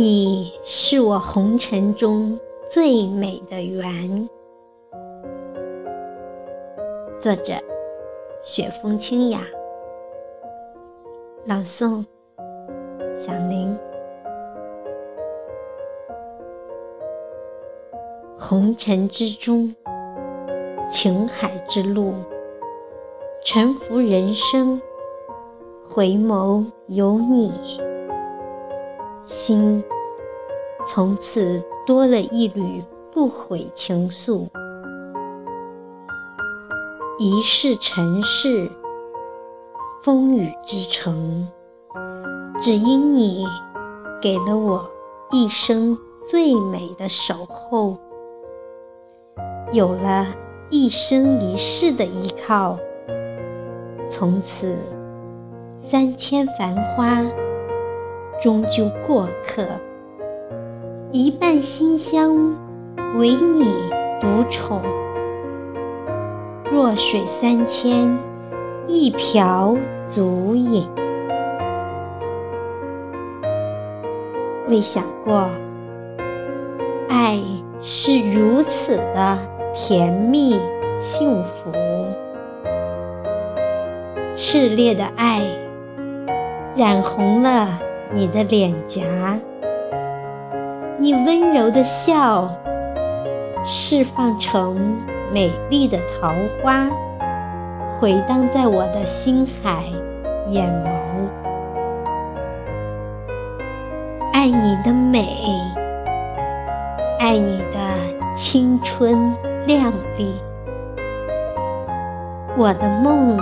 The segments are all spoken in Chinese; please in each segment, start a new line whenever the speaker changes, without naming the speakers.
你是我红尘中最美的缘。作者：雪风清雅，朗诵：小林。红尘之中，情海之路，沉浮人生，回眸有你。心从此多了一缕不悔情愫，一世尘世，风雨之城，只因你给了我一生最美的守候，有了一生一世的依靠，从此三千繁花。终究过客，一半馨香，唯你独宠。弱水三千，一瓢足饮。未想过，爱是如此的甜蜜幸福，炽烈的爱，染红了。你的脸颊，你温柔的笑，释放成美丽的桃花，回荡在我的心海眼眸。爱你的美，爱你的青春靓丽。我的梦，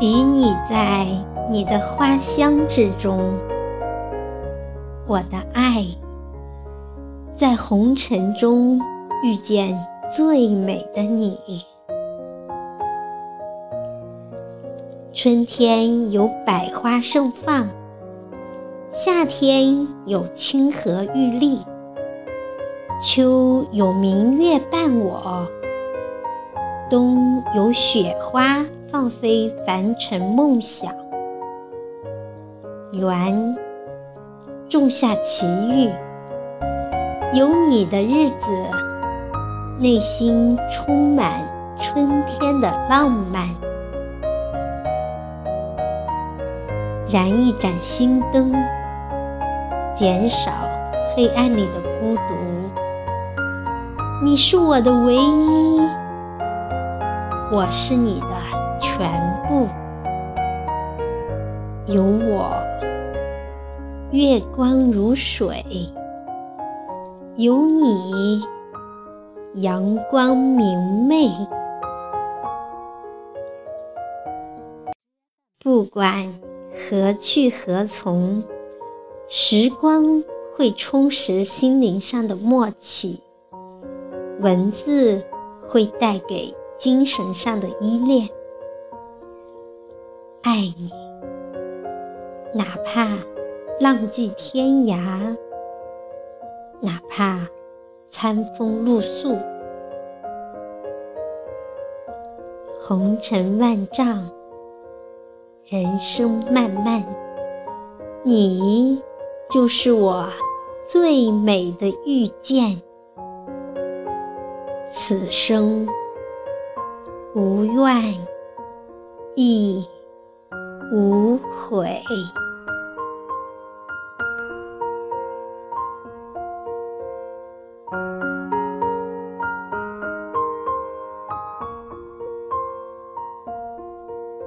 与你在。你的花香之中，我的爱，在红尘中遇见最美的你。春天有百花盛放，夏天有清河玉立，秋有明月伴我，冬有雪花放飞凡尘梦想。缘种下奇遇，有你的日子，内心充满春天的浪漫。燃一盏心灯，减少黑暗里的孤独。你是我的唯一，我是你的全部。有我，月光如水；有你，阳光明媚。不管何去何从，时光会充实心灵上的默契，文字会带给精神上的依恋。爱你。哪怕浪迹天涯，哪怕餐风露宿，红尘万丈，人生漫漫，你就是我最美的遇见。此生无怨亦。无悔。